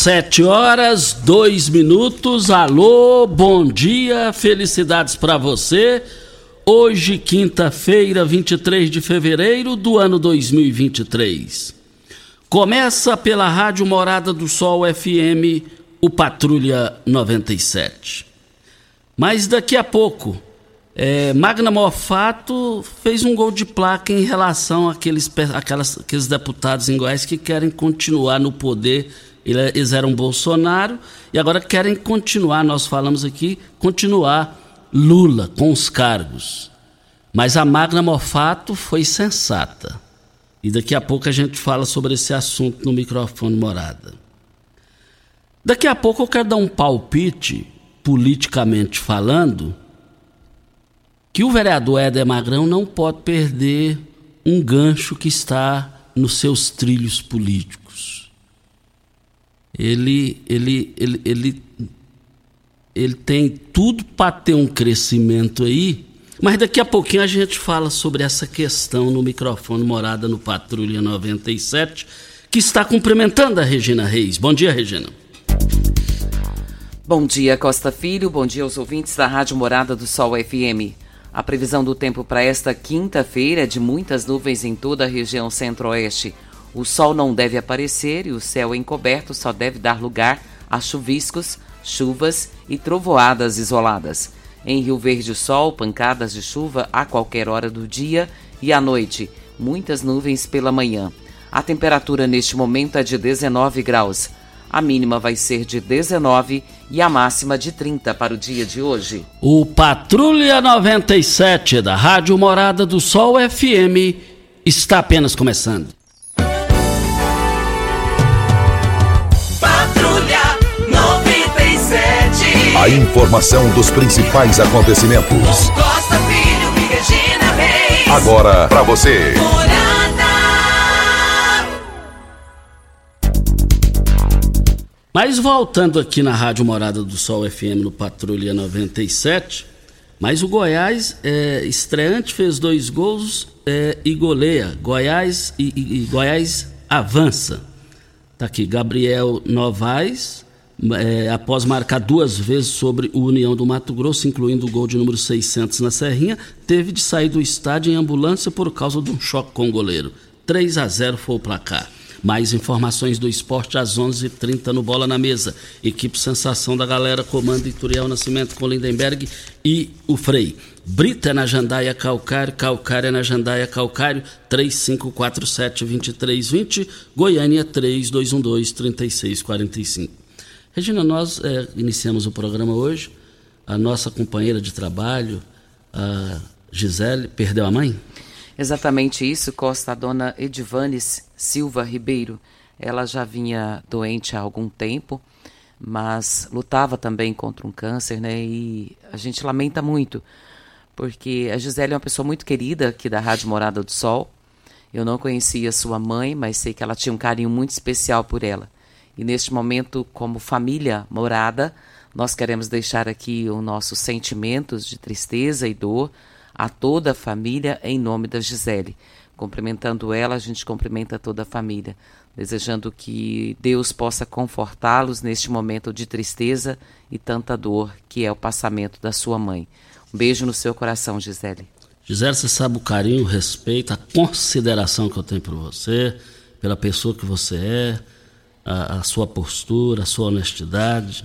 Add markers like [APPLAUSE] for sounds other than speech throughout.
Sete horas, dois minutos. Alô, bom dia, felicidades para você. Hoje, quinta-feira, 23 de fevereiro do ano 2023. Começa pela Rádio Morada do Sol FM, o Patrulha 97. Mas daqui a pouco, é, Magna Mofato fez um gol de placa em relação àqueles, àquelas, àqueles deputados em Goiás que querem continuar no poder eles eram Bolsonaro e agora querem continuar, nós falamos aqui, continuar Lula com os cargos. Mas a Magna Mofato foi sensata. E daqui a pouco a gente fala sobre esse assunto no microfone morada. Daqui a pouco eu quero dar um palpite, politicamente falando, que o vereador Éder Magrão não pode perder um gancho que está nos seus trilhos políticos ele, ele, ele, ele, ele tem tudo para ter um crescimento aí, mas daqui a pouquinho a gente fala sobre essa questão no microfone Morada no Patrulha 97, que está cumprimentando a Regina Reis. Bom dia, Regina. Bom dia, Costa Filho. Bom dia aos ouvintes da Rádio Morada do Sol FM. A previsão do tempo para esta quinta-feira é de muitas nuvens em toda a região centro-oeste. O sol não deve aparecer e o céu encoberto só deve dar lugar a chuviscos, chuvas e trovoadas isoladas. Em Rio Verde, sol, pancadas de chuva a qualquer hora do dia e à noite, muitas nuvens pela manhã. A temperatura neste momento é de 19 graus. A mínima vai ser de 19 e a máxima de 30 para o dia de hoje. O Patrulha 97 da Rádio Morada do Sol FM está apenas começando. Informação dos principais acontecimentos. Costa Filho e Regina Reis. Agora para você. Mas voltando aqui na Rádio Morada do Sol FM no Patrulha 97, mas o Goiás é, estreante fez dois gols é, e goleia. Goiás e, e, e Goiás avança. Tá aqui Gabriel Novaes é, após marcar duas vezes sobre o União do Mato Grosso, incluindo o gol de número 600 na Serrinha, teve de sair do estádio em ambulância por causa de um choque com o goleiro. 3 a 0 foi o placar. Mais informações do esporte às 11:30 h 30 no Bola na Mesa. Equipe Sensação da Galera, comando Ituriel Nascimento com Lindenberg e o Frei. Brita é na Jandaia Calcário, Calcário é na Jandaia Calcário, 3547-2320, Goiânia 3212-3645. Regina, nós é, iniciamos o programa hoje. A nossa companheira de trabalho, a Gisele, perdeu a mãe? Exatamente isso, Costa. A dona Edivanes Silva Ribeiro. Ela já vinha doente há algum tempo, mas lutava também contra um câncer, né? E a gente lamenta muito, porque a Gisele é uma pessoa muito querida aqui da Rádio Morada do Sol. Eu não conhecia sua mãe, mas sei que ela tinha um carinho muito especial por ela. E neste momento, como família morada, nós queremos deixar aqui os nossos sentimentos de tristeza e dor a toda a família em nome da Gisele. Cumprimentando ela, a gente cumprimenta toda a família, desejando que Deus possa confortá-los neste momento de tristeza e tanta dor que é o passamento da sua mãe. Um beijo no seu coração, Gisele. Gisele, você sabe o carinho, o respeito, a consideração que eu tenho por você, pela pessoa que você é a, a sua postura, a sua honestidade.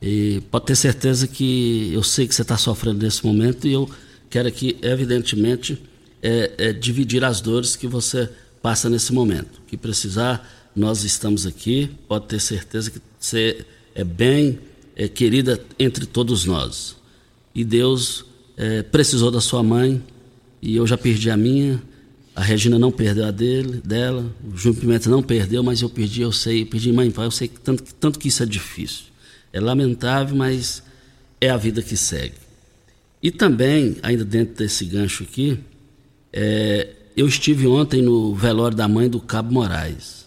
E pode ter certeza que eu sei que você está sofrendo nesse momento e eu quero aqui, evidentemente, é, é, dividir as dores que você passa nesse momento. Que precisar, nós estamos aqui. Pode ter certeza que você é bem é, querida entre todos nós. E Deus é, precisou da sua mãe e eu já perdi a minha a Regina não perdeu a dele, dela, o Júnior Pimenta não perdeu, mas eu perdi, eu sei, perdi mãe, eu sei tanto, tanto que isso é difícil. É lamentável, mas é a vida que segue. E também, ainda dentro desse gancho aqui, é, eu estive ontem no velório da mãe do Cabo Moraes.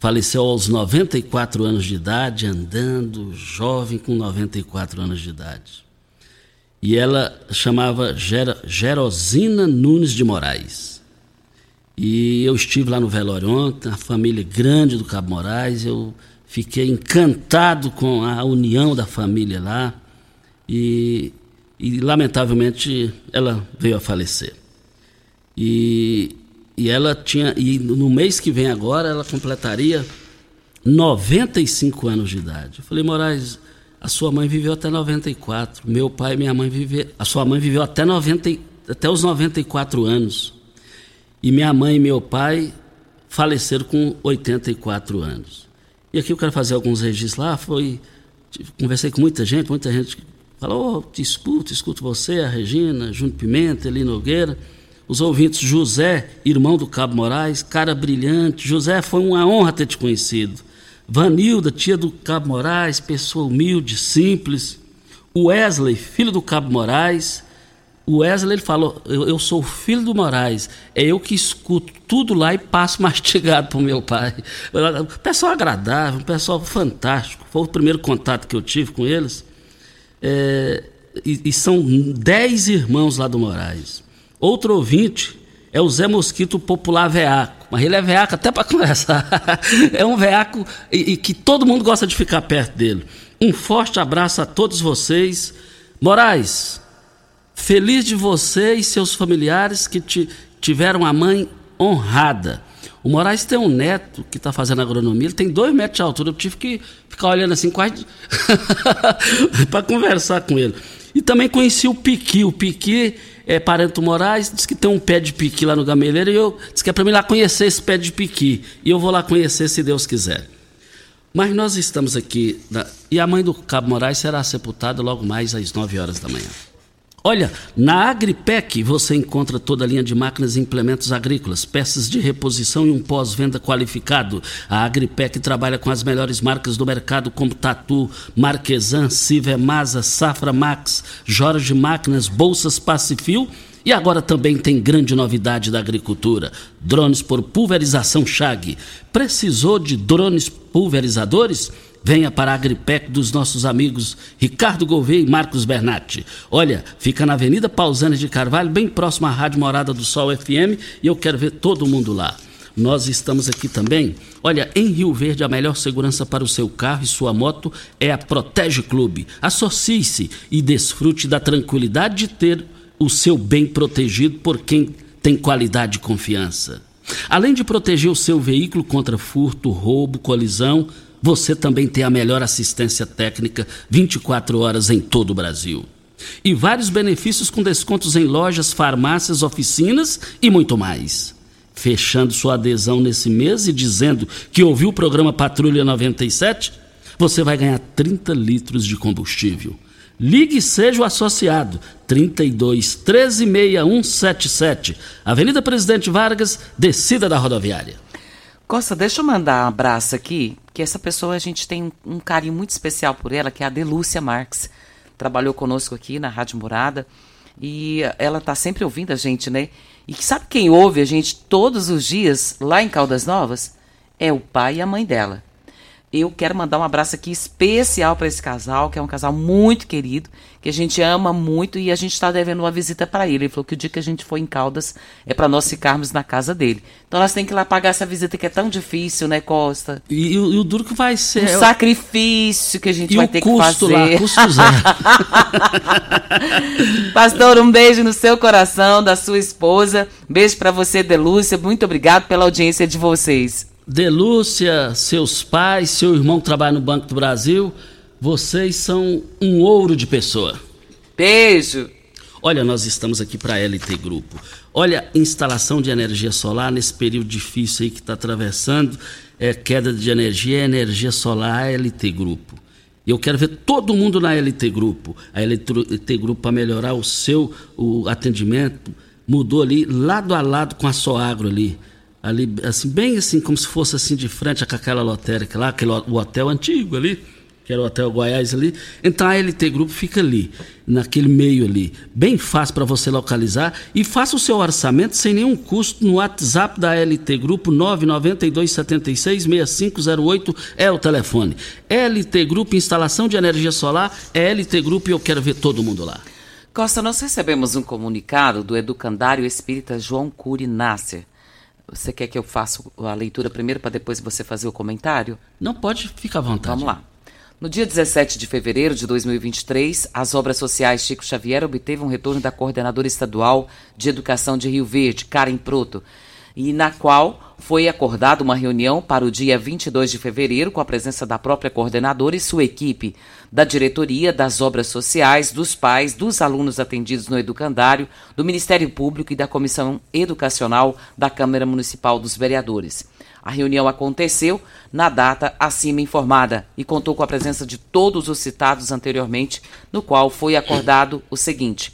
Faleceu aos 94 anos de idade, andando, jovem com 94 anos de idade. E ela chamava Ger Gerosina Nunes de Moraes. E eu estive lá no velório ontem, a família grande do Cabo Moraes, eu fiquei encantado com a união da família lá e, e lamentavelmente ela veio a falecer. E, e ela tinha e no mês que vem agora ela completaria 95 anos de idade. Eu falei, Moraes, a sua mãe viveu até 94, meu pai e minha mãe viveu, a sua mãe viveu até 90, até os 94 anos. E minha mãe e meu pai faleceram com 84 anos. E aqui eu quero fazer alguns registros lá, foi conversei com muita gente, muita gente falou, oh, te escuto, escuto você, a Regina, Júnior Pimenta, Eli Nogueira os ouvintes José, irmão do Cabo Moraes, cara brilhante. José, foi uma honra ter te conhecido. Vanilda, tia do Cabo Moraes, pessoa humilde, simples. Wesley, filho do Cabo Moraes. O Wesley ele falou: eu, eu sou filho do Moraes, é eu que escuto tudo lá e passo [LAUGHS] mastigado para o meu pai. Pessoal agradável, pessoal fantástico. Foi o primeiro contato que eu tive com eles. É, e, e são dez irmãos lá do Moraes. Outro ouvinte é o Zé Mosquito Popular Veaco. Mas ele é veaco até para [LAUGHS] conversar. é um veaco e, e, que todo mundo gosta de ficar perto dele. Um forte abraço a todos vocês. Moraes, feliz de você e seus familiares que te, tiveram a mãe honrada. O Moraes tem um neto que está fazendo agronomia, ele tem dois metros de altura. Eu tive que ficar olhando assim quase [LAUGHS] para conversar com ele. E também conheci o Piqui. O Piqui é parente do Moraes, disse que tem um pé de piqui lá no Gameleiro e eu disse que é para mim lá conhecer esse pé de piqui. E eu vou lá conhecer se Deus quiser. Mas nós estamos aqui na... e a mãe do Cabo Moraes será sepultada logo mais às 9 horas da manhã. Olha, na Agripec você encontra toda a linha de máquinas e implementos agrícolas, peças de reposição e um pós-venda qualificado. A Agripec trabalha com as melhores marcas do mercado, como Tatu, Marquesan, Sivemasa, Safra Max, Jorge Máquinas, Bolsas Pacifil. E agora também tem grande novidade da agricultura: drones por pulverização Chag. Precisou de drones pulverizadores? Venha para a Agripec dos nossos amigos Ricardo Gouveia e Marcos Bernatti. Olha, fica na Avenida Pausanes de Carvalho, bem próximo à Rádio Morada do Sol FM, e eu quero ver todo mundo lá. Nós estamos aqui também. Olha, em Rio Verde, a melhor segurança para o seu carro e sua moto é a Protege Clube. Associe-se e desfrute da tranquilidade de ter o seu bem protegido por quem tem qualidade e confiança. Além de proteger o seu veículo contra furto, roubo, colisão, você também tem a melhor assistência técnica 24 horas em todo o Brasil. E vários benefícios com descontos em lojas, farmácias, oficinas e muito mais. Fechando sua adesão nesse mês e dizendo que ouviu o programa Patrulha 97, você vai ganhar 30 litros de combustível. Ligue e seja o associado 32 13 6177, Avenida Presidente Vargas, descida da rodoviária. Costa, deixa eu mandar um abraço aqui, que essa pessoa a gente tem um carinho muito especial por ela, que é a Delúcia Marques. Trabalhou conosco aqui na Rádio Morada e ela tá sempre ouvindo a gente, né? E sabe quem ouve a gente todos os dias lá em Caldas Novas? É o pai e a mãe dela. Eu quero mandar um abraço aqui especial para esse casal, que é um casal muito querido, que a gente ama muito e a gente está devendo uma visita para ele. Ele falou que o dia que a gente for em Caldas é para nós ficarmos na casa dele. Então nós temos que ir lá pagar essa visita que é tão difícil, né, Costa? E, e, o duro que vai ser. Um é sacrifício que a gente e vai o ter que fazer. lá, custo zero. [LAUGHS] Pastor, um beijo no seu coração, da sua esposa. Beijo para você, Delúcia. Muito obrigado pela audiência de vocês. Delúcia, seus pais, seu irmão que trabalha no Banco do Brasil, vocês são um ouro de pessoa. Beijo. Olha, nós estamos aqui para a LT Grupo. Olha, instalação de energia solar nesse período difícil aí que está atravessando, é queda de energia, é energia solar, LT Grupo. Eu quero ver todo mundo na LT Grupo. A LT Grupo para melhorar o seu o atendimento mudou ali lado a lado com a Soagro ali ali, assim, bem assim, como se fosse assim de frente com aquela lotérica lá, aquele o hotel antigo ali. Que era o Hotel Goiás ali. Então a LT Grupo fica ali, naquele meio ali. Bem fácil para você localizar e faça o seu orçamento sem nenhum custo no WhatsApp da LT Grupo 992766508 é o telefone. LT Grupo Instalação de Energia Solar, é LT Grupo e eu quero ver todo mundo lá. Costa, nós recebemos um comunicado do educandário espírita João Cury Nasser. Você quer que eu faça a leitura primeiro para depois você fazer o comentário? Não pode, fica à vontade. Vamos lá. No dia 17 de fevereiro de 2023, as obras sociais Chico Xavier obteve um retorno da coordenadora estadual de educação de Rio Verde, Karen Proto, e na qual foi acordada uma reunião para o dia 22 de fevereiro com a presença da própria coordenadora e sua equipe, da diretoria, das obras sociais, dos pais, dos alunos atendidos no educandário, do Ministério Público e da Comissão Educacional da Câmara Municipal dos Vereadores. A reunião aconteceu na data acima informada e contou com a presença de todos os citados anteriormente, no qual foi acordado o seguinte: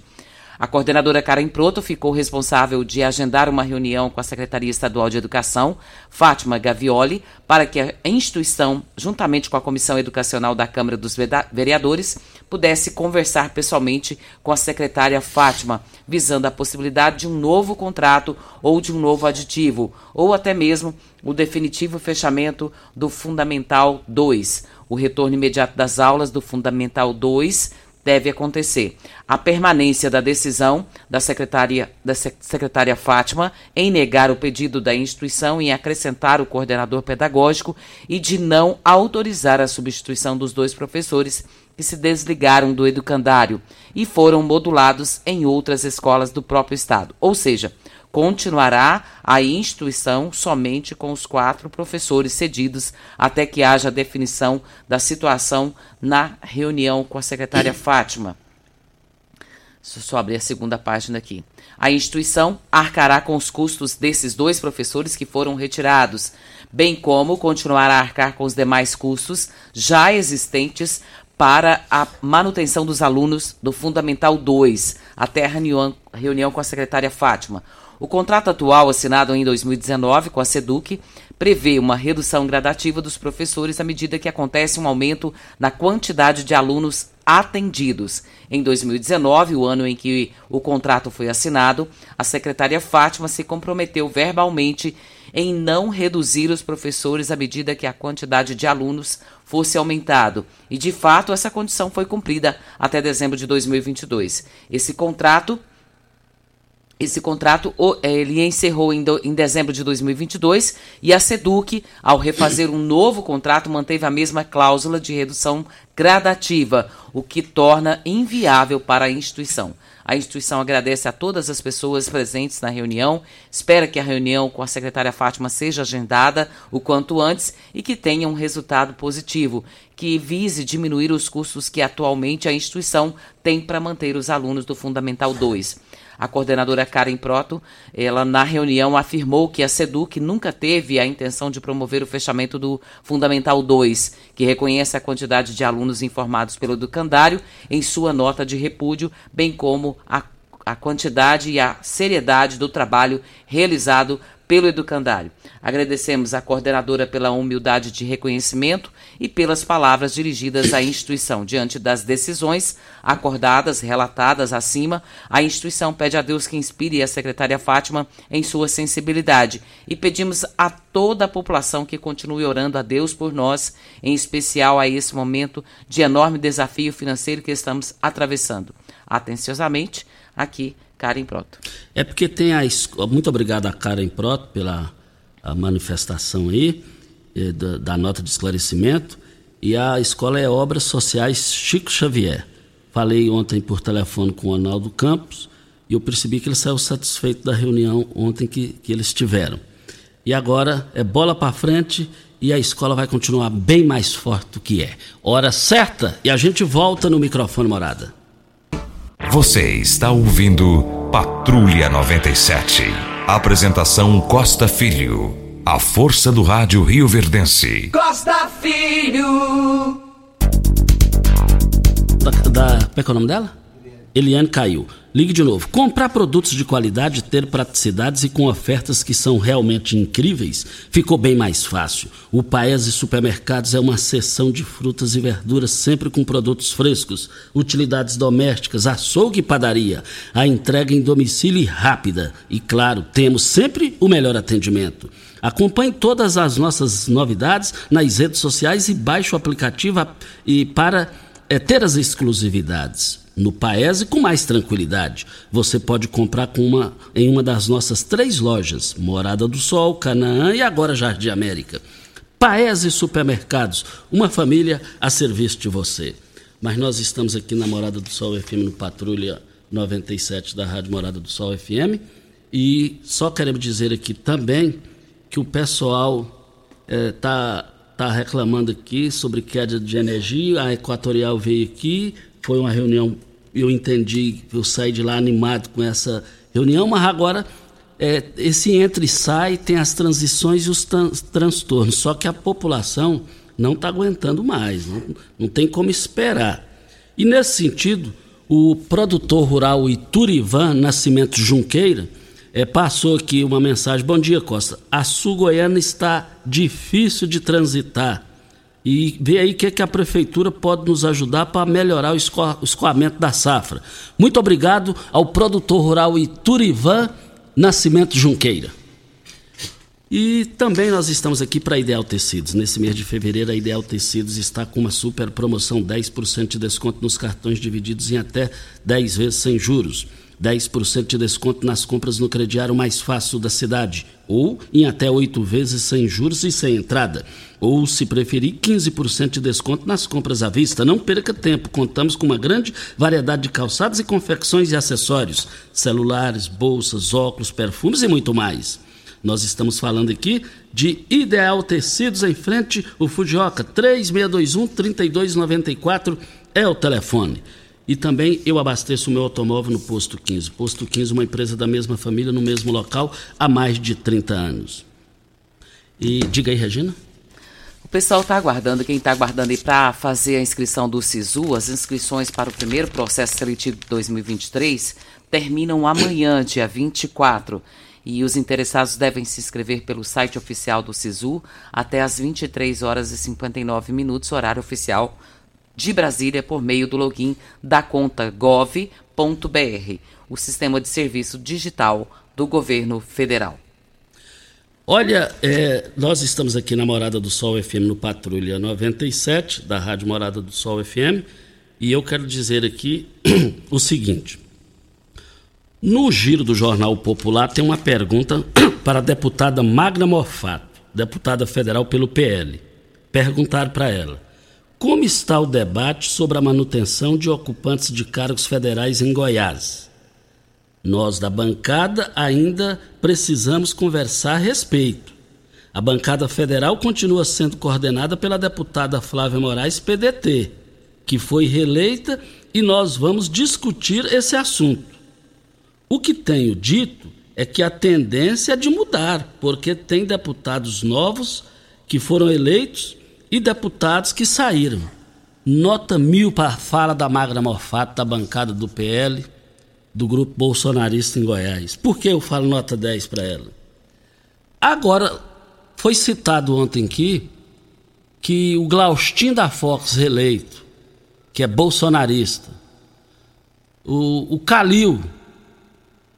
a coordenadora Karen Proto ficou responsável de agendar uma reunião com a Secretaria Estadual de Educação, Fátima Gavioli, para que a instituição, juntamente com a Comissão Educacional da Câmara dos Vereadores, pudesse conversar pessoalmente com a secretária Fátima, visando a possibilidade de um novo contrato ou de um novo aditivo, ou até mesmo o definitivo fechamento do Fundamental 2, o retorno imediato das aulas do Fundamental 2 deve acontecer. A permanência da decisão da secretária, da secretária Fátima em negar o pedido da instituição em acrescentar o coordenador pedagógico e de não autorizar a substituição dos dois professores que se desligaram do educandário e foram modulados em outras escolas do próprio estado. Ou seja, continuará a instituição somente com os quatro professores cedidos até que haja definição da situação na reunião com a secretária [CLEARS THROAT] Fátima. Deixa eu só abrir a segunda página aqui. A instituição arcará com os custos desses dois professores que foram retirados, bem como continuará a arcar com os demais custos já existentes para a manutenção dos alunos do Fundamental 2, até a reunião, reunião com a secretária Fátima. O contrato atual, assinado em 2019 com a SEDUC, prevê uma redução gradativa dos professores à medida que acontece um aumento na quantidade de alunos atendidos. Em 2019, o ano em que o contrato foi assinado, a secretária Fátima se comprometeu verbalmente em não reduzir os professores à medida que a quantidade de alunos fosse aumentado. E de fato, essa condição foi cumprida até dezembro de 2022. Esse contrato esse contrato ele encerrou em, dezembro de 2022 e a Seduc, ao refazer um novo contrato, manteve a mesma cláusula de redução gradativa, o que torna inviável para a instituição. A instituição agradece a todas as pessoas presentes na reunião, espera que a reunião com a secretária Fátima seja agendada o quanto antes e que tenha um resultado positivo, que vise diminuir os custos que atualmente a instituição tem para manter os alunos do Fundamental 2. A coordenadora Karen Proto, ela na reunião afirmou que a SEDUC nunca teve a intenção de promover o fechamento do Fundamental 2, que reconhece a quantidade de alunos informados pelo educandário em sua nota de repúdio, bem como a, a quantidade e a seriedade do trabalho realizado pelo educandário. Agradecemos à coordenadora pela humildade de reconhecimento e pelas palavras dirigidas à instituição. Diante das decisões acordadas, relatadas acima, a instituição pede a Deus que inspire a secretária Fátima em sua sensibilidade e pedimos a toda a população que continue orando a Deus por nós, em especial a esse momento de enorme desafio financeiro que estamos atravessando. Atenciosamente, aqui Karen Proto. É porque tem a muito obrigado a Karen Proto pela manifestação aí eh, da, da, nota de esclarecimento e a escola é Obras Sociais Chico Xavier. Falei ontem por telefone com o Arnaldo Campos e eu percebi que ele saiu satisfeito da reunião ontem que, que eles tiveram. E agora é bola para frente e a escola vai continuar bem mais forte do que é. Hora certa e a gente volta no microfone morada. Você está ouvindo Patrulha 97. Apresentação Costa Filho. A força do rádio Rio Verdense. Costa Filho. Da, da, como é que é o nome dela? Eliane caiu. Ligue de novo. Comprar produtos de qualidade, ter praticidades e com ofertas que são realmente incríveis, ficou bem mais fácil. O Paese Supermercados é uma seção de frutas e verduras sempre com produtos frescos, utilidades domésticas, açougue e padaria. A entrega em domicílio rápida. E claro, temos sempre o melhor atendimento. Acompanhe todas as nossas novidades nas redes sociais e baixe o aplicativo e para é, ter as exclusividades no Paese com mais tranquilidade. Você pode comprar com uma, em uma das nossas três lojas: Morada do Sol, Canaã e agora Jardim América. Paese Supermercados, uma família a serviço de você. Mas nós estamos aqui na Morada do Sol FM no Patrulha 97 da Rádio Morada do Sol FM e só queremos dizer aqui também que o pessoal está eh, tá reclamando aqui sobre queda de energia. A Equatorial veio aqui, foi uma reunião, eu entendi, eu saí de lá animado com essa reunião, mas agora é, esse entra e sai, tem as transições e os transtornos. Só que a população não está aguentando mais, não, não tem como esperar. E nesse sentido, o produtor rural Iturivan Nascimento Junqueira é, passou aqui uma mensagem. Bom dia, Costa. A Sul Goiana está difícil de transitar e vê aí o que, é que a prefeitura pode nos ajudar para melhorar o escoamento da safra. Muito obrigado ao produtor rural Iturivan Nascimento Junqueira. E também nós estamos aqui para Ideal Tecidos. Nesse mês de fevereiro, a Ideal Tecidos está com uma super promoção: 10% de desconto nos cartões divididos em até 10 vezes sem juros. 10% de desconto nas compras no crediário mais fácil da cidade, ou em até oito vezes sem juros e sem entrada. Ou, se preferir, 15% de desconto nas compras à vista. Não perca tempo, contamos com uma grande variedade de calçados e confecções e acessórios: celulares, bolsas, óculos, perfumes e muito mais. Nós estamos falando aqui de Ideal Tecidos em frente o Fujioka 3621 3294 é o telefone. E também eu abasteço o meu automóvel no Posto 15. Posto 15, uma empresa da mesma família, no mesmo local, há mais de 30 anos. E diga aí, Regina. O pessoal está aguardando, quem está aguardando aí para fazer a inscrição do SISU, as inscrições para o primeiro processo seletivo de 2023 terminam amanhã, dia 24. E os interessados devem se inscrever pelo site oficial do SISU até às 23 horas e 59 minutos, horário oficial de Brasília por meio do login da conta gov.br, o sistema de serviço digital do governo federal. Olha, é, nós estamos aqui na Morada do Sol FM no Patrulha 97, da Rádio Morada do Sol FM, e eu quero dizer aqui [CLEARS THROAT] o seguinte. No giro do Jornal Popular tem uma pergunta [CLEARS THROAT] para a deputada Magna Mofato, deputada federal pelo PL. Perguntaram para ela como está o debate sobre a manutenção de ocupantes de cargos federais em Goiás? Nós da bancada ainda precisamos conversar a respeito. A bancada federal continua sendo coordenada pela deputada Flávia Moraes, PDT, que foi reeleita e nós vamos discutir esse assunto. O que tenho dito é que a tendência é de mudar, porque tem deputados novos que foram eleitos e deputados que saíram. Nota mil para a fala da Magna Morfato, da bancada do PL, do grupo bolsonarista em Goiás. Por que eu falo nota 10 para ela? Agora, foi citado ontem aqui que o Glaustin da Fox reeleito, que é bolsonarista, o, o Calil,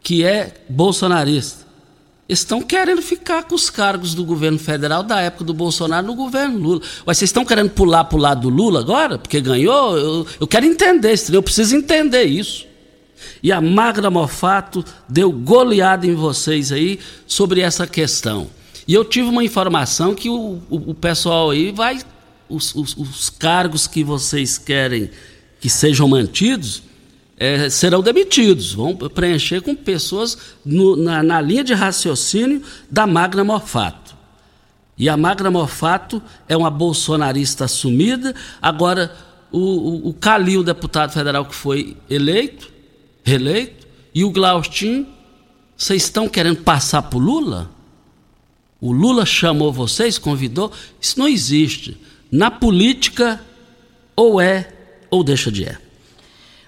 que é bolsonarista, estão querendo ficar com os cargos do governo federal da época do Bolsonaro no governo Lula. Mas vocês estão querendo pular para o lado do Lula agora? Porque ganhou? Eu, eu quero entender isso, eu preciso entender isso. E a Magna Mofato deu goleada em vocês aí sobre essa questão. E eu tive uma informação que o, o, o pessoal aí vai. Os, os, os cargos que vocês querem que sejam mantidos é, serão demitidos, vão preencher com pessoas no, na, na, linha de raciocínio da Magna Morfato. E a Magna Morfato é uma bolsonarista assumida. Agora, o, o, o Calil, deputado federal que foi eleito, reeleito, e o Glaustin, vocês estão querendo passar para o Lula? O Lula chamou vocês, convidou? Isso não existe. Na política, ou é ou deixa de é.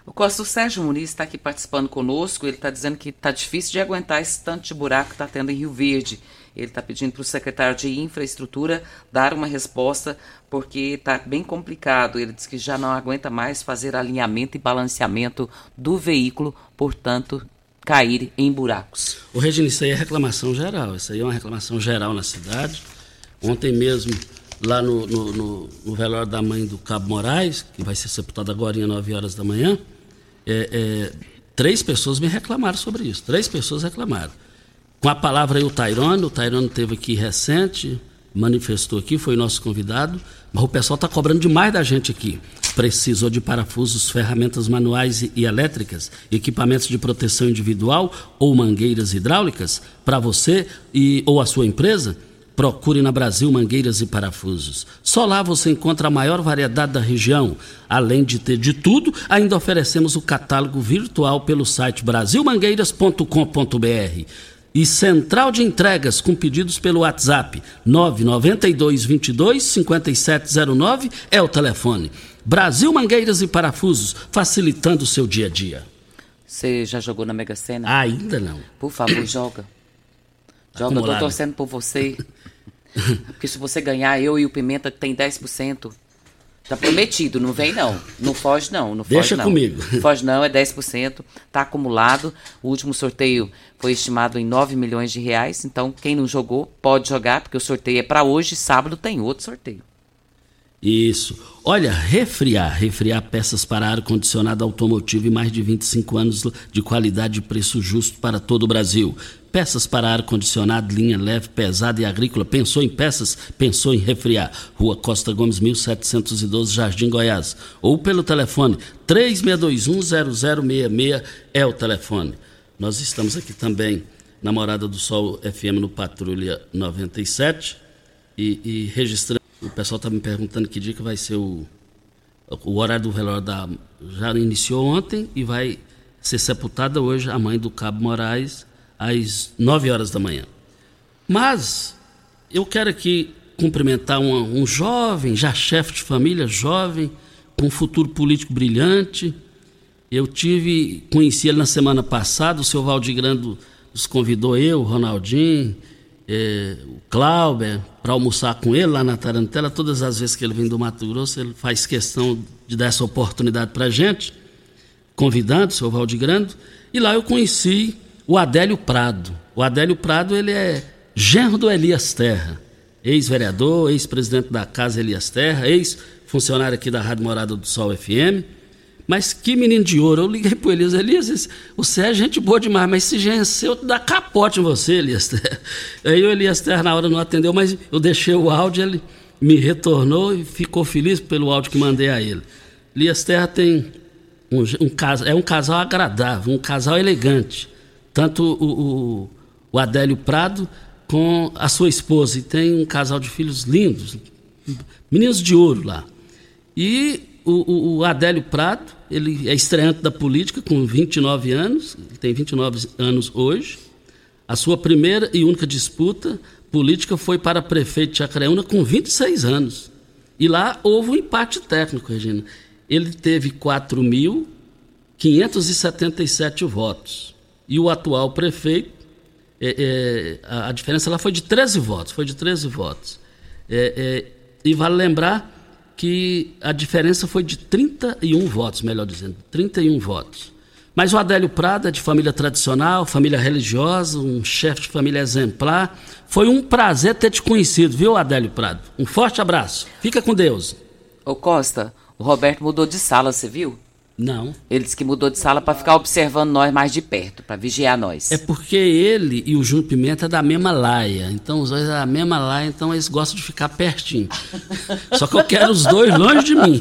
O Costa, o Sérgio Muniz está aqui participando conosco. Ele está dizendo que está difícil de aguentar esse tanto de buraco que está tendo em Rio Verde. Ele está pedindo para o secretário de Infraestrutura dar uma resposta, porque está bem complicado. Ele diz que já não aguenta mais fazer alinhamento e balanceamento do veículo, portanto, cair em buracos. O Regina, isso aí é reclamação geral. Isso aí é uma reclamação geral na cidade. Ontem mesmo, lá no, no, no, no velório da mãe do Cabo Moraes, que vai ser sepultado agora às 9 horas da manhã, é, é, três pessoas me reclamaram sobre isso. Três pessoas reclamaram. Com a palavra aí o Tairone, o Tairone teve aqui recente, manifestou aqui, foi nosso convidado, mas o pessoal está cobrando demais da gente aqui. Precisou de parafusos, ferramentas manuais e, elétricas, equipamentos de proteção individual ou mangueiras hidráulicas para você e ou a sua empresa? Procure na Brasil Mangueiras e Parafusos. Só lá você encontra a maior variedade da região. Além de ter de tudo, ainda oferecemos o catálogo virtual pelo site brasilmangueiras.com.br e central de entregas com pedidos pelo WhatsApp 992 22 5709 é o telefone. Brasil Mangueiras e Parafusos, facilitando o seu dia a dia. Você já jogou na Mega Sena? Ainda não. Por favor, joga. [COUGHS] Joga, eu tô torcendo por você. [LAUGHS] [LAUGHS] Porque se você ganhar, eu e o Pimenta tem 10%. Tá prometido, não vem não. Não foge não, não foge Deixa não. comigo. Foge não, é 10%, tá acumulado. O último sorteio foi estimado em 9 milhões de reais, então quem não jogou pode jogar, porque o sorteio é para hoje, sábado tem outro sorteio. Isso. Olha, refriar, refriar peças para ar-condicionado automotivo e mais de 25 anos de qualidade e preço justo para todo o Brasil. Peças para ar-condicionado, linha leve, pesada e agrícola. Pensou em peças? Pensou em refriar. Rua Costa Gomes, 1712, Jardim Goiás. Ou pelo telefone 36210066 é o telefone. Nós estamos aqui também na Morada do Sol FM no Patrulha 97 e, e registrando. O pessoal está me perguntando que dia que vai ser o, o horário do velório da. Já iniciou ontem e vai ser sepultada hoje a mãe do Cabo Moraes às 9 horas da manhã. Mas eu quero aqui cumprimentar um, um jovem, já chefe de família, jovem, com um futuro político brilhante. Eu tive, conheci ele na semana passada, o seu Valdir Grando nos convidou eu, o Ronaldinho, eh, o Clauber, para almoçar com ele lá na Tarantela. Todas as vezes que ele vem do Mato Grosso, ele faz questão de dar essa oportunidade para a gente, convidando o seu Valdir Grando. E lá eu conheci o Adélio Prado. O Adélio Prado, ele é genro do Elias Terra, ex-vereador, ex-presidente da Casa Elias Terra, ex-funcionário aqui da Rádio Morada do Sol FM. Mas que menino de ouro. Eu liguei pro Elias. Elias, esse- você é gente boa demais, mas esse genro seu dá capote em você, Elias Terra. [LAUGHS] Aí o Elias Terra na hora não atendeu, mas eu deixei o áudio, ele me retornou e ficou feliz pelo áudio que mandei a ele. Elias Terra tem um, um é um casal agradável, um casal elegante. Tanto o, o, o Adélio Prado com a sua esposa. E tem um casal de filhos lindos, meninos de ouro lá. E o, o, Adélio Prado, ele é estreante da política com 29 anos, ele tem 29 anos hoje. A sua primeira e única disputa política foi para prefeito de Jacareúna com 26 anos. E lá houve um empate técnico, Regina. Ele teve 4.577 votos. E o atual prefeito, é, é, a, a diferença lá foi de 13 votos, foi de 13 votos. É, é, e vale lembrar que a diferença foi de 31 votos, melhor dizendo, 31 votos. Mas o Adélio Prado é de família tradicional, família religiosa, um chefe de família exemplar. Foi um prazer ter te conhecido, viu, Adélio Prado? Um forte abraço. Fica com Deus. Ô Costa, o Roberto mudou de sala, você viu? Não. Ele disse que mudou de sala para ficar observando nós mais de perto, para vigiar nós. É porque ele e o Júnior Pimenta é da mesma laia. Então, os dois é da mesma laia, então eles gostam de ficar pertinho. [LAUGHS] Só que eu quero os dois longe de mim.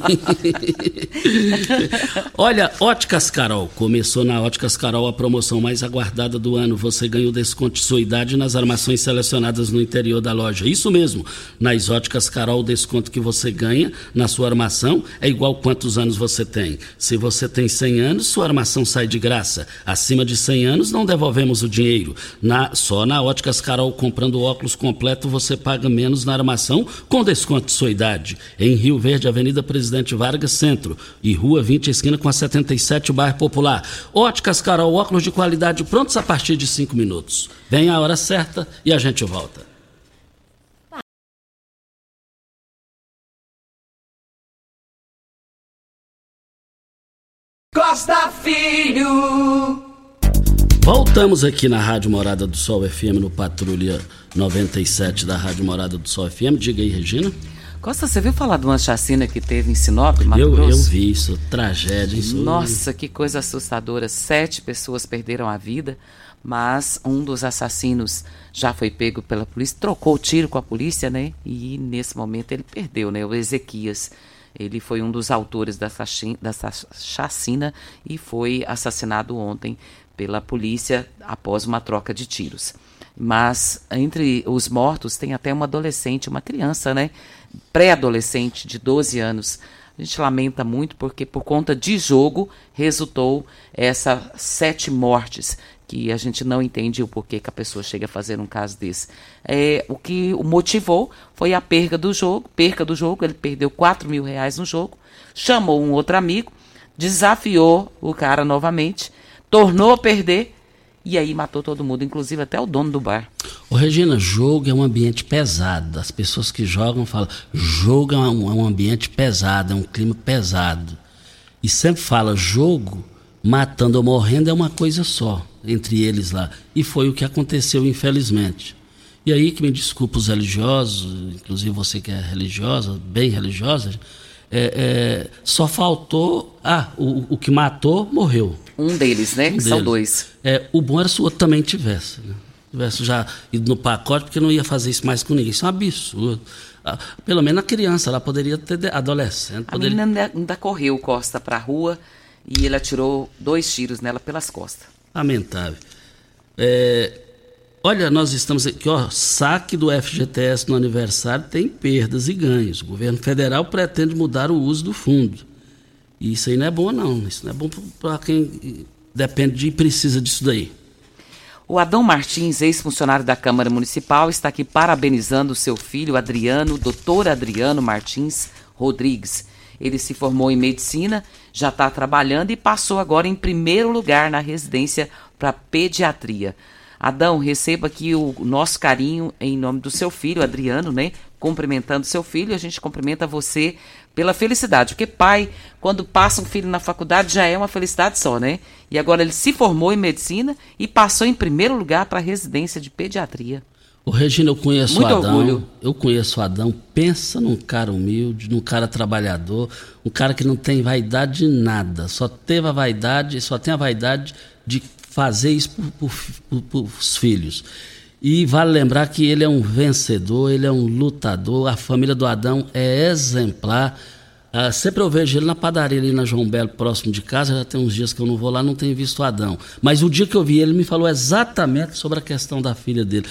[LAUGHS] Olha, Óticas Carol. Começou na Óticas Carol a promoção mais aguardada do ano. Você ganhou desconto de sua idade nas armações selecionadas no interior da loja. Isso mesmo. Nas Óticas Carol, o desconto que você ganha na sua armação é igual quantos anos você tem. Se você tem 100 anos, sua armação sai de graça. Acima de 100 anos, não devolvemos o dinheiro. Na, só na Óticas Carol, comprando óculos completo, você paga menos na armação com desconto de sua idade. Em Rio Verde, Avenida Presidente Vargas Centro e Rua 20, esquina com a 77, bairro Popular. Óticas Carol, óculos de qualidade prontos a partir de 5 minutos. Vem a hora certa e a gente volta. Costa Filho. Voltamos aqui na Rádio Morada do Sol FM, no Patrulha 97 da Rádio Morada do Sol FM. Diga aí, Regina. Costa, você viu falar de uma chacina que teve em Sinop, Mato Eu, Grosso? eu vi isso, tragédia. Isso, Nossa, que coisa assustadora. Sete pessoas perderam a vida, mas um dos assassinos já foi pego pela polícia, trocou tiro com a polícia, né? E nesse momento ele perdeu, né? O Ezequias. Ele foi um dos autores dessa, chacina e foi assassinado ontem pela polícia após uma troca de tiros. Mas entre os mortos tem até uma adolescente, uma criança, né? Pré-adolescente de 12 anos. A gente lamenta muito porque por conta de jogo resultou essa sete mortes que a gente não entende o porquê que a pessoa chega a fazer um caso desse. É, o que o motivou foi a perca do jogo, perca do jogo, ele perdeu 4 mil reais no jogo, chamou um outro amigo, desafiou o cara novamente, tornou a perder e aí matou todo mundo, inclusive até o dono do bar. Ô, Regina, jogo é um ambiente pesado. As pessoas que jogam falam, jogo é um, é um ambiente pesado, é um clima pesado. E sempre fala, jogo, matando ou morrendo é uma coisa só, entre eles lá. E foi o que aconteceu, infelizmente. E aí que me desculpa os religiosos, inclusive você que é religiosa, bem religiosa, é, é, só faltou. Ah, o, o que matou morreu. Um deles, né? Um São deles. dois. É, o bom era se o outro também tivesse. Né? Tivesse já ido no pacote, porque não ia fazer isso mais com ninguém. Isso é um absurdo. Ah, pelo menos a criança, ela poderia ter adolescente. A Poderia... menina ainda, correu Costa pra rua e ele atirou dois tiros nela pelas costas. Lamentável. É, olha, nós estamos aqui, ó, saque do FGTS no aniversário tem perdas e ganhos. O governo federal pretende mudar o uso do fundo. E isso aí não é bom, não. Isso não é bom para quem depende de e precisa disso daí. O Adão Martins, ex-funcionário da Câmara Municipal, está aqui parabenizando seu filho Adriano, doutor Adriano Martins Rodrigues. Ele se formou em medicina, já está trabalhando e passou agora em primeiro lugar na residência para pediatria. Adão, receba aqui o nosso carinho em nome do seu filho, Adriano, né? Cumprimentando seu filho, a gente cumprimenta você pela felicidade, porque pai, quando passa um filho na faculdade, já é uma felicidade só, né? E agora ele se formou em medicina e passou em primeiro lugar para a residência de pediatria. Ô, Regina, eu conheço Muito o Adão. orgulho. Eu conheço o Adão. Pensa num cara humilde, num cara trabalhador, um cara que não tem vaidade de nada. Só teve a vaidade, só tem a vaidade de fazer isso para os filhos. E vale lembrar que ele é um vencedor, ele é um lutador. A família do Adão é exemplar. Ah, sempre eu vejo ele na padaria ali na João Belo, próximo de casa. Já tem uns dias que eu não vou lá, não tenho visto o Adão. Mas o dia que eu vi ele, ele me falou exatamente sobre a questão da filha dele.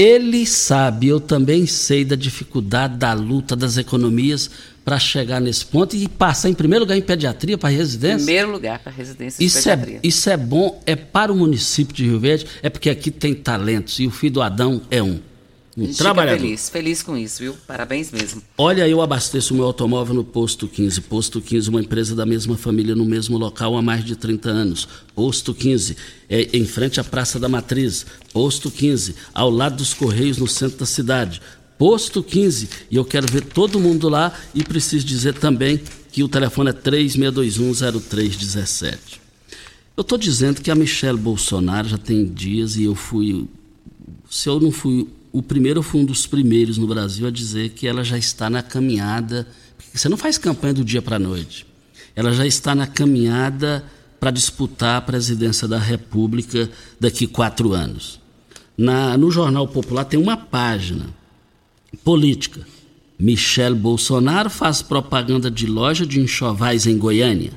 Ele sabe, eu também sei da dificuldade da luta das economias para chegar nesse ponto e passar em primeiro lugar em pediatria para residência. Primeiro lugar para a residência Isso é, pediatria. isso é bom, é para o município de Rio Verde, é porque aqui tem talentos e o filho do Adão é um. A Um gente fica trabalhador. feliz, feliz com isso, viu? Parabéns mesmo. Olha, eu abasteço o meu automóvel no Posto 15. Posto 15, uma empresa da mesma família no mesmo local há mais de 30 anos. Posto 15, é em frente à Praça da Matriz. Posto 15, ao lado dos Correios, no centro da cidade. Posto 15, e eu quero ver todo mundo lá e preciso dizer também que o telefone é 36210317. Eu estou dizendo que a Michelle Bolsonaro já tem dias e eu fui se eu não fui o primeiro, fui um dos primeiros no Brasil a dizer que ela já está na caminhada. Você não faz campanha do dia para a noite. Ela já está na caminhada para disputar a presidência da República daqui quatro anos. Na, no Jornal Popular tem uma página política. Michel Bolsonaro faz propaganda de loja de enxovais em Goiânia.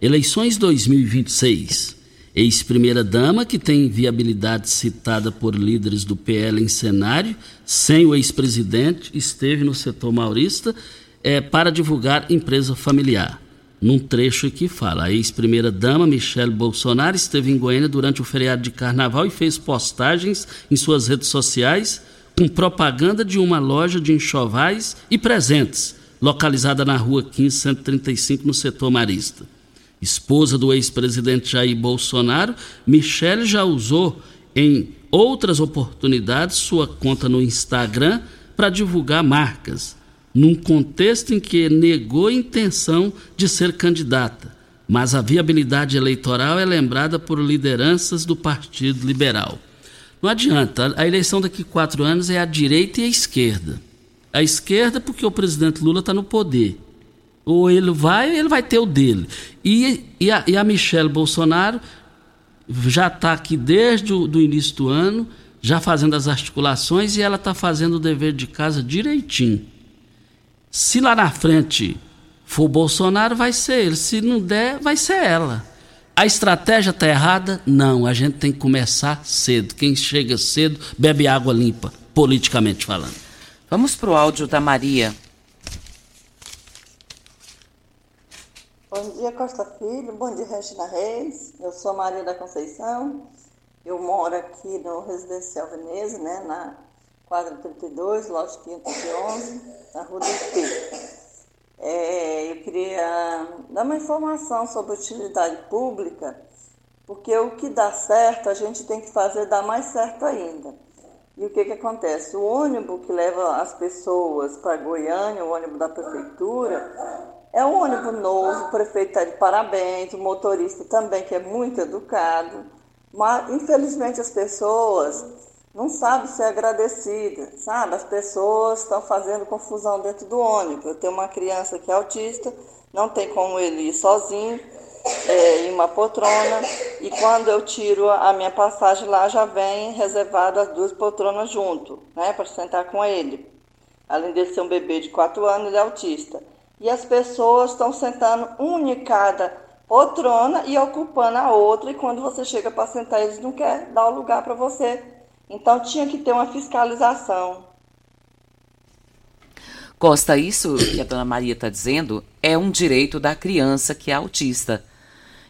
Eleições 2026. Ex-primeira-dama, que tem viabilidade citada por líderes do PL em cenário, sem o ex-presidente, esteve no setor maurista é, para divulgar empresa familiar. num trecho aqui fala: a ex-primeira-dama Michele Bolsonaro esteve em Goiânia durante o feriado de carnaval e fez postagens em suas redes sociais com propaganda de uma loja de enxovais e presentes, localizada na rua 1535, no setor marista. Esposa do ex-presidente Jair Bolsonaro, Michele já usou em outras oportunidades sua conta no Instagram para divulgar marcas num contexto em que negou a intenção de ser candidata, mas a viabilidade eleitoral é lembrada por lideranças do Partido Liberal. Não adianta, a eleição daqui a quatro anos é a direita e a esquerda. A esquerda, porque o presidente Lula está no poder. Ou ele vai, ele vai ter o dele. E, e, a, e a Michelle Bolsonaro já está aqui desde o do início do ano, já fazendo as articulações, e ela está fazendo o dever de casa direitinho. Se lá na frente for Bolsonaro, vai ser ele. Se não der, vai ser ela. A estratégia está errada? Não, a gente tem que começar cedo. Quem chega cedo bebe água limpa, politicamente falando. Vamos para o áudio da Maria. Bom dia, Costa Filho. Bom dia, Regina Reis. Eu sou Maria da Conceição. Eu moro aqui no Residencial Veneza, né, na quadra 32, loja 511, na Rua do IP. É, eu queria dar uma informação sobre utilidade pública, porque o que dá certo, a gente tem que fazer dar mais certo ainda. E o que, que acontece? O ônibus que leva as pessoas para Goiânia, o ônibus da prefeitura, é um ônibus novo, o prefeito está de parabéns, o motorista também, que é muito educado, mas infelizmente as pessoas não sabe ser agradecida, sabe? As pessoas estão fazendo confusão dentro do ônibus. Eu tenho uma criança que é autista, não tem como ele ir sozinho é, em uma poltrona, e quando eu tiro a minha passagem lá, já vem reservado as duas poltronas junto, né, para sentar com ele. Além de ser um bebê de 4 anos, ele é autista. E as pessoas estão sentando um em cada poltrona e ocupando a outra, e quando você chega para sentar, eles não querem dar o lugar para você então tinha que ter uma fiscalização. Costa, isso que a dona Maria está dizendo é um direito da criança que é autista.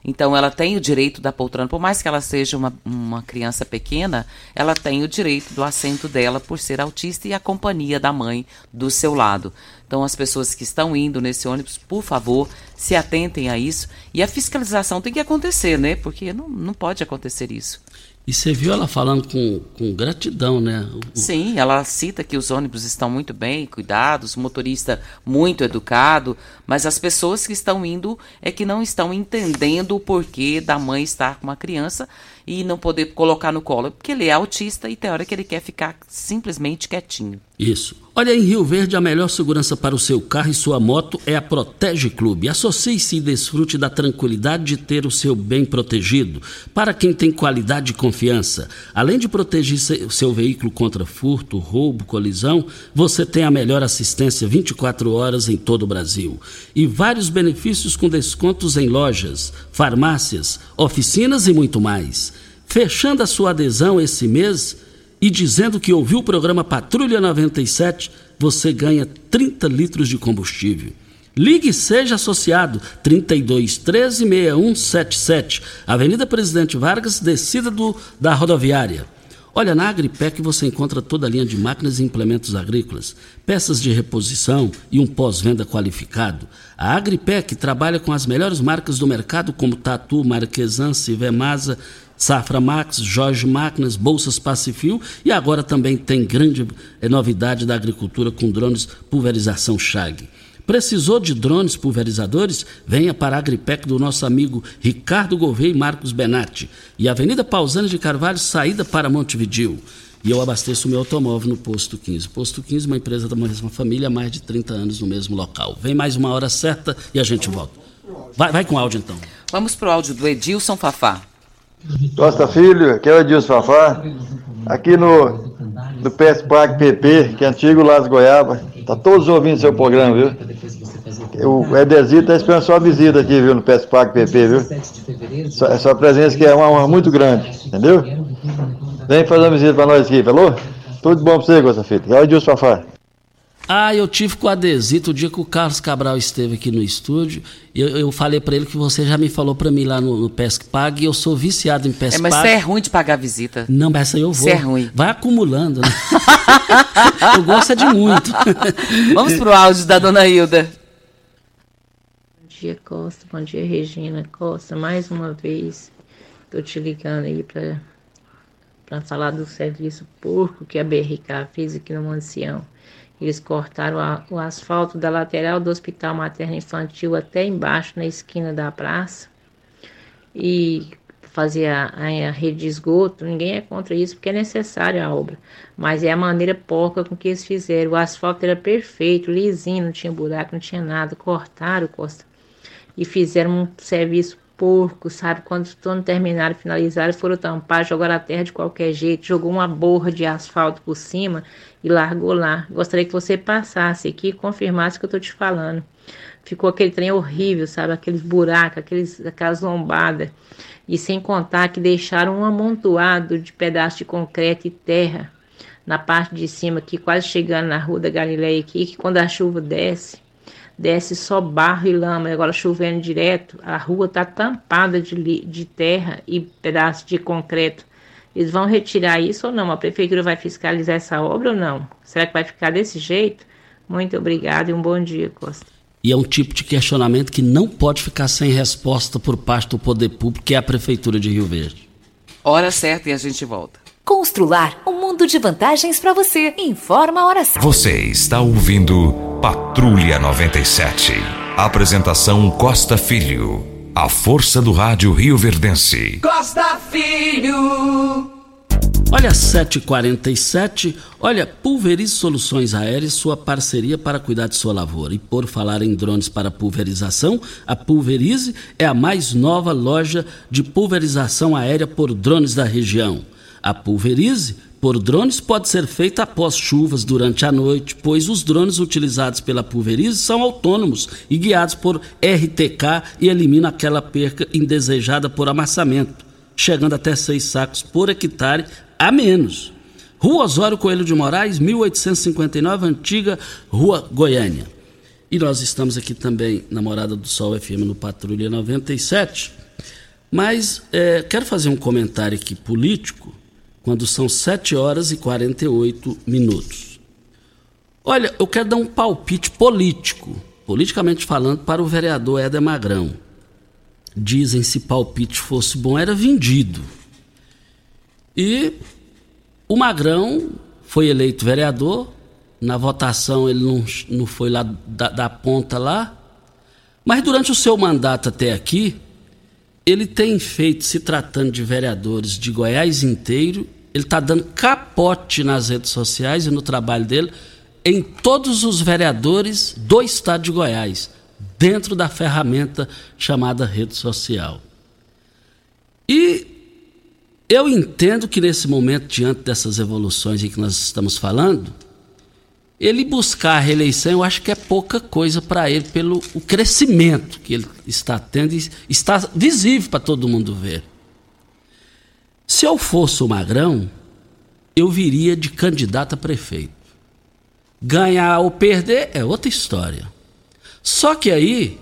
Então ela tem o direito da poltrona, por mais que ela seja uma, uma criança pequena, ela tem o direito do assento dela por ser autista e a companhia da mãe do seu lado. Então as pessoas que estão indo nesse ônibus, por favor, se atentem a isso. E a fiscalização tem que acontecer, né? Porque não, não pode acontecer isso. E você viu ela falando com, com gratidão, né? Sim, ela cita que os ônibus estão muito bem cuidados, o motorista muito educado, mas as pessoas que estão indo é que não estão entendendo o porquê da mãe estar com uma criança e não poder colocar no colo, porque ele é autista e tem hora que ele quer ficar simplesmente quietinho. Isso. Olha, em Rio Verde, a melhor segurança para o seu carro e sua moto é a Protege Clube. Associe-se e desfrute da tranquilidade de ter o seu bem protegido. Para quem tem qualidade e confiança, além de proteger o seu veículo contra furto, roubo, colisão, você tem a melhor assistência 24 horas em todo o Brasil. E vários benefícios com descontos em lojas, farmácias, oficinas e muito mais. Fechando a sua adesão esse mês e dizendo que ouviu o programa Patrulha 97, você ganha 30 litros de combustível. Ligue e seja associado 32 13 6177, Avenida Presidente Vargas, descida do, da rodoviária. Olha, na Agripec você encontra toda a linha de máquinas e implementos agrícolas, peças de reposição e um pós-venda qualificado. A Agripec trabalha com as melhores marcas do mercado, como Tatu, Marquesan, Civemasa, Safra Max, Jorge Máquinas, Bolsas Pacifil e agora também tem grande é, novidade da agricultura com drones pulverização Chag. Precisou de drones pulverizadores? Venha para a Agripec do nosso amigo Ricardo Gouveia e Marcos Benatti. E Avenida Pausanias de Carvalho, saída para Montevidil. E eu abasteço o meu automóvel no Posto 15. Posto 15, uma empresa da mesma família há mais de 30 anos no mesmo local. Vem mais uma hora certa e a gente volta. Vai, vai com áudio então. Vamos para o áudio do Edilson Fafá. Costa Filho, aqui é o Edilson Fafá, aqui no, no PS Parque PP, que é antigo Las Goiaba. Tá todos ouvindo seu programa, viu? O Edezito tá esperando sua visita aqui, viu, no PS Parque PP, viu? Sua, sua presença que é uma honra muito grande, entendeu? Vem fazer uma visita para nós aqui, falou? Tudo bom para você, Costa Filho. É o Edilson Fafá. Ah, eu tive com o Adesito o dia que o Carlos Cabral esteve aqui no estúdio. Eu, eu falei para ele que você já me falou para mim lá no, no Pesque Pague e eu sou viciado em Pesque É, mas Pague. você é ruim de pagar visita. Não, mas essa eu vou. Você é ruim. Vai acumulando, né? [LAUGHS] eu gosto é de muito. [LAUGHS] Vamos pro áudio da dona Hilda. Bom dia, Costa. Bom dia, Regina Costa. Mais uma vez, tô te ligando aí para para falar do serviço porco que a BRK fez aqui no Mancião. Eles cortaram a, o asfalto da lateral do Hospital Materno Infantil até embaixo, na esquina da praça. E fazer a, a, rede de esgoto, ninguém é contra isso, porque é necessária a obra. Mas é a maneira porca com que eles fizeram. O asfalto era perfeito, lisinho, não tinha buraco, não tinha nada. Cortaram, Costa. E fizeram um serviço porco, sabe? Quando, quando terminaram, finalizaram, foram tampar, jogaram a terra de qualquer jeito, jogou uma borra de asfalto por cima e largou lá. Gostaria que você passasse aqui e confirmasse o que eu tô te falando. Ficou aquele trem horrível, sabe? Aqueles buracos, aqueles, aquelas lombadas. E sem contar que deixaram um amontoado de pedaços de concreto e terra na parte de cima, aqui quase chegando na rua da Galileia aqui, que quando a chuva desce, desce só barro e lama, agora chovendo direto, a rua está tampada de, de terra e pedaços de concreto. Eles vão retirar isso ou não? A prefeitura vai fiscalizar essa obra ou não? Será que vai ficar desse jeito? Muito obrigada e um bom dia, Costa. E é um tipo de questionamento que não pode ficar sem resposta por parte do poder público, que é a Prefeitura de Rio Verde. Hora certa e a gente volta. Constrular um mundo de vantagens para você. Informa a hora certa. Você está ouvindo Patrulha 97. Apresentação Costa Filho. A força do rádio Rio Verdense. Costa Filho. Olha, 7h47. Olha, Pulverize Soluções Aéreas, sua parceria para cuidar de sua lavoura. E por falar em drones para pulverização, a Pulverize é a mais nova loja de pulverização aérea por drones da região. A Pulverize por drones pode ser feita após chuvas durante a noite, pois os drones utilizados pela Pulverize são autônomos e guiados por RTK e eliminam aquela perca indesejada por amassamento, chegando até seis sacos por hectare a menos. Rua Osório Coelho de Moraes, 1859, antiga Rua Goiânia. E nós estamos aqui também na Morada do Sol FM no Patrulha 97. Mas é, quero fazer um comentário aqui político quando são 7 horas e 48 minutos. Olha, eu quero dar um palpite político, politicamente falando, para o vereador Éder Magrão. Dizem se palpite fosse bom, era vendido. E o Magrão foi eleito vereador, na votação ele não, não foi lá da, da ponta lá, mas durante o seu mandato até aqui, ele tem feito, se tratando de vereadores de Goiás inteiro, ele está dando capote nas redes sociais e no trabalho dele em todos os vereadores do estado de Goiás, dentro da ferramenta chamada rede social. E eu entendo que nesse momento, diante dessas evoluções em que nós estamos falando, ele buscar a reeleição, eu acho que é pouca coisa para ele, pelo o crescimento que ele está tendo e está visível para todo mundo ver. Se eu fosse o Magrão, eu viria de candidato a prefeito. Ganhar ou perder é outra história. Só que aí,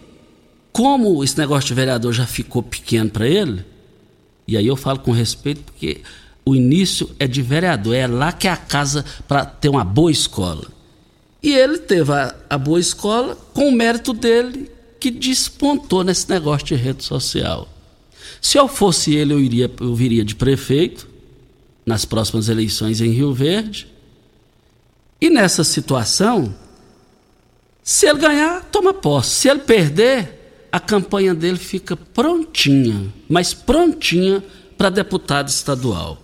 como esse negócio de vereador já ficou pequeno para ele, e aí eu falo com respeito porque o início é de vereador, é lá que é a casa para ter uma boa escola. E ele teve a, a boa escola com o mérito dele que despontou nesse negócio de rede social. Se eu fosse ele, eu, iria, eu viria de prefeito nas próximas eleições em Rio Verde. E nessa situação, se ele ganhar, toma posse. Se ele perder, a campanha dele fica prontinha, mas prontinha para deputado estadual.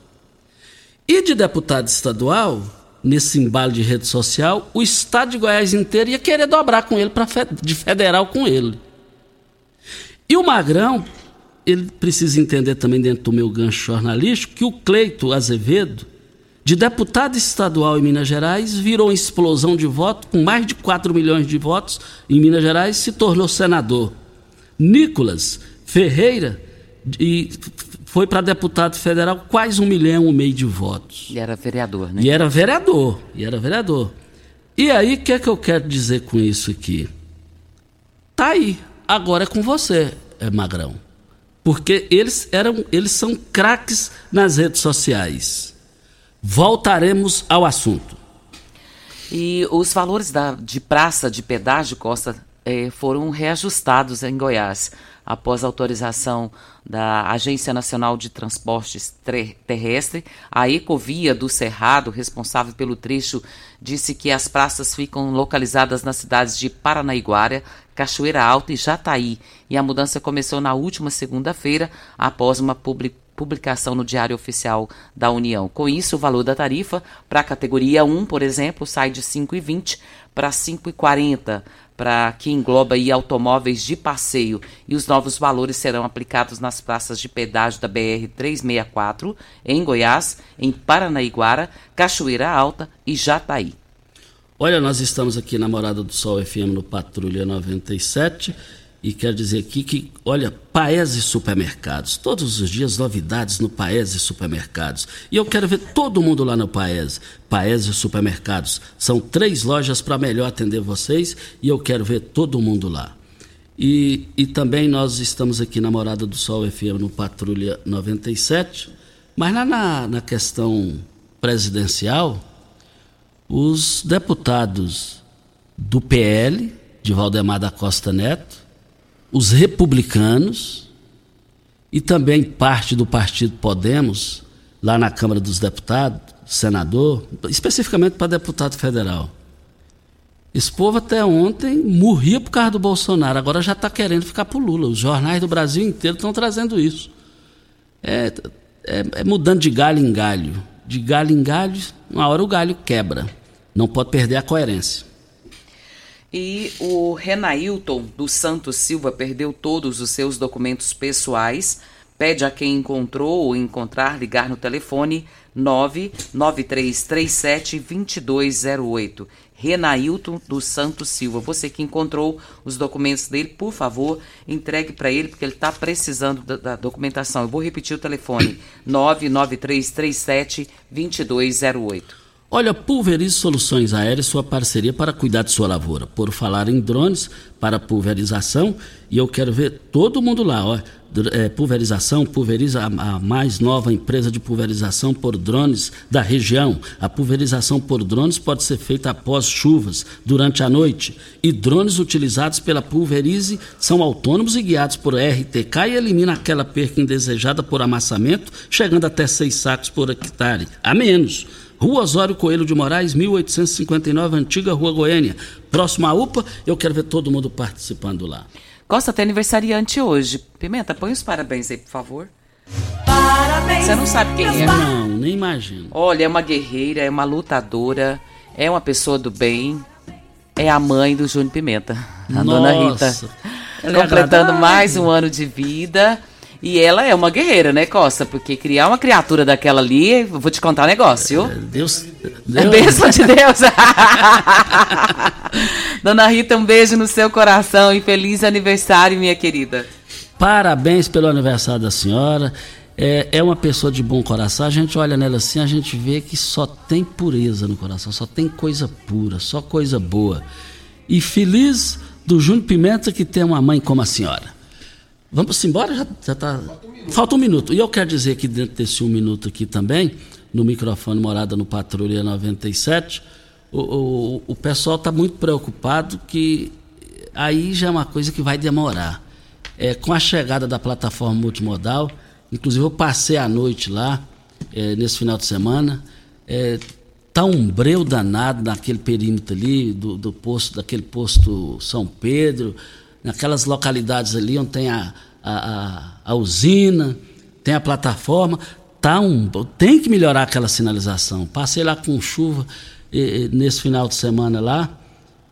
E de deputado estadual, nesse embalo de rede social, o estado de Goiás inteiro ia querer dobrar com ele para de federal com ele. E o Magrão, ele precisa entender também dentro do meu gancho jornalístico que o Cleito Azevedo, de deputado estadual em Minas Gerais, virou uma explosão de voto, com mais de 4 milhões de votos em Minas Gerais, se tornou senador. Nicolas Ferreira e foi para deputado federal quase um milhão e meio de votos. E era vereador, né? E era vereador, e era vereador. E aí, o que é que eu quero dizer com isso aqui? Tá aí. Agora é com você, é Magrão. Porque eles eram, eles são craques nas redes sociais. Voltaremos ao assunto. E os valores da, de praça de pedágio Costa eh, foram reajustados em Goiás após autorização da Agência Nacional de Transportes Terrestre. A Ecovia do Cerrado, responsável pelo trecho, disse que as praças ficam localizadas nas cidades de Paranaiguara, Cachoeira Alta e Jataí. E a mudança começou na última segunda-feira, após uma publicação no Diário Oficial da União. Com isso, o valor da tarifa para a categoria 1, por exemplo, sai de 5,20 para 5,40 para que engloba aí automóveis de passeio e os novos valores serão aplicados nas praças de pedágio da BR 364 em Goiás, em Paranaiguara, Cachoeira Alta e Jataí. Olha, nós estamos aqui na Morada do Sol FM no Patrulha 97 e quero dizer aqui que, olha, Paese Supermercados, todos os dias novidades no Paese Supermercados. E eu quero ver todo mundo lá no Paese. Paese Supermercados. São três lojas para melhor atender vocês e eu quero ver todo mundo lá. E, e também nós estamos aqui na Morada do Sol FM no Patrulha 97, mas lá na, na questão presidencial, os deputados do PL, de Valdemar da Costa Neto, os republicanos e também parte do partido Podemos, lá na Câmara dos Deputados, senador, especificamente para deputado federal. Esse povo até ontem morria por causa do Bolsonaro, agora já está querendo ficar para Lula. Os jornais do Brasil inteiro estão trazendo isso. É, é, é mudando de galho em galho. De galho em galho, uma hora o galho quebra. Não pode perder a coerência. E o Renailton dos Santos Silva perdeu todos os seus documentos pessoais. Pede a quem encontrou ou encontrar ligar no telefone 99337 2208. Renailton dos Santos Silva. Você que encontrou os documentos dele, por favor, entregue para ele, porque ele está precisando da, da, documentação. Eu vou repetir o telefone: 99337 2208. Olha, pulverize soluções aéreas, sua parceria para cuidar de sua lavoura. Por falar em drones para pulverização, e eu quero ver todo mundo lá, ó. É, pulverização, pulveriza a, a, mais nova empresa de pulverização por drones da região. A pulverização por drones pode ser feita após chuvas, durante a noite. E drones utilizados pela Pulverize são autônomos e guiados por RTK e eliminam aquela perca indesejada por amassamento, chegando até seis sacos por hectare, a menos. Rua Osório Coelho de Moraes, 1859, Antiga Rua Goiânia. Próximo à UPA, eu quero ver todo mundo participando lá. Costa tem aniversariante hoje. Pimenta, põe os parabéns aí, por favor. Parabéns. Você não sabe quem é? Não, nem imagino. Olha, é uma guerreira, é uma lutadora, é uma pessoa do bem. É a mãe do Júnior Pimenta, a Nossa. dona Rita. É Completando mais um ano de vida. E ela é uma guerreira, né, Costa? Porque criar uma criatura daquela ali, vou te contar um negócio, viu? É, Deus. Deus. É bênção de Deus. [LAUGHS] Dona Rita, um beijo no seu coração e feliz aniversário, minha querida. Parabéns pelo aniversário da senhora. É, é uma pessoa de bom coração. A gente olha nela assim, a gente vê que só tem pureza no coração, só tem coisa pura, só coisa boa. E feliz do Júnior Pimenta que tem uma mãe como a senhora. Vamos embora? Já, já tá... Falta um. Falta um minuto. E eu quero dizer que dentro desse um minuto aqui também, no microfone Morada no Patrulha 97, o, o, o pessoal está muito preocupado que aí já é uma coisa que vai demorar. É, com a chegada da plataforma multimodal, inclusive eu passei a noite lá, é, nesse final de semana, é, tá um breu danado naquele perímetro ali, do, do posto, daquele posto São Pedro, naquelas localidades ali onde tem a, a, a, a usina, tem a plataforma, tá um, tem que melhorar aquela sinalização. Passei lá com chuva e, e, nesse final de semana lá,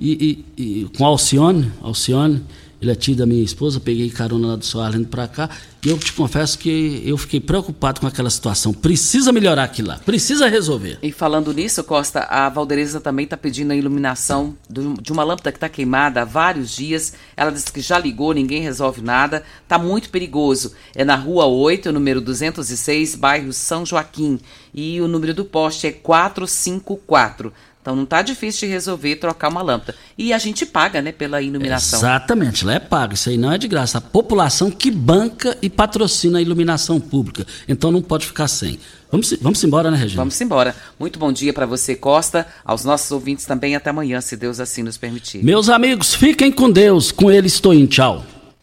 e, e, e com Alcione, Alcione, ele é tio da minha esposa, peguei carona lá do Soares indo para cá, e eu te confesso que eu fiquei preocupado com aquela situação. Precisa melhorar aquilo lá, precisa resolver. E falando nisso, Costa, a Valdereza também está pedindo a iluminação de uma lâmpada que está queimada há vários dias. Ela disse que já ligou, ninguém resolve nada. Está muito perigoso. É na rua 8, número 206, bairro São Joaquim. E o número do poste é 454. Então não tá difícil de resolver trocar uma lâmpada. E a gente paga, né, pela iluminação. Exatamente, lá é pago. Isso aí não é de graça. A população que banca e patrocina a iluminação pública. Então não pode ficar sem. Vamos, vamos embora, né, Regina? Vamos embora. Muito bom dia para você, Costa. Aos nossos ouvintes também. Até amanhã, se Deus assim nos permitir. Meus amigos, fiquem com Deus. Com ele estou em tchau.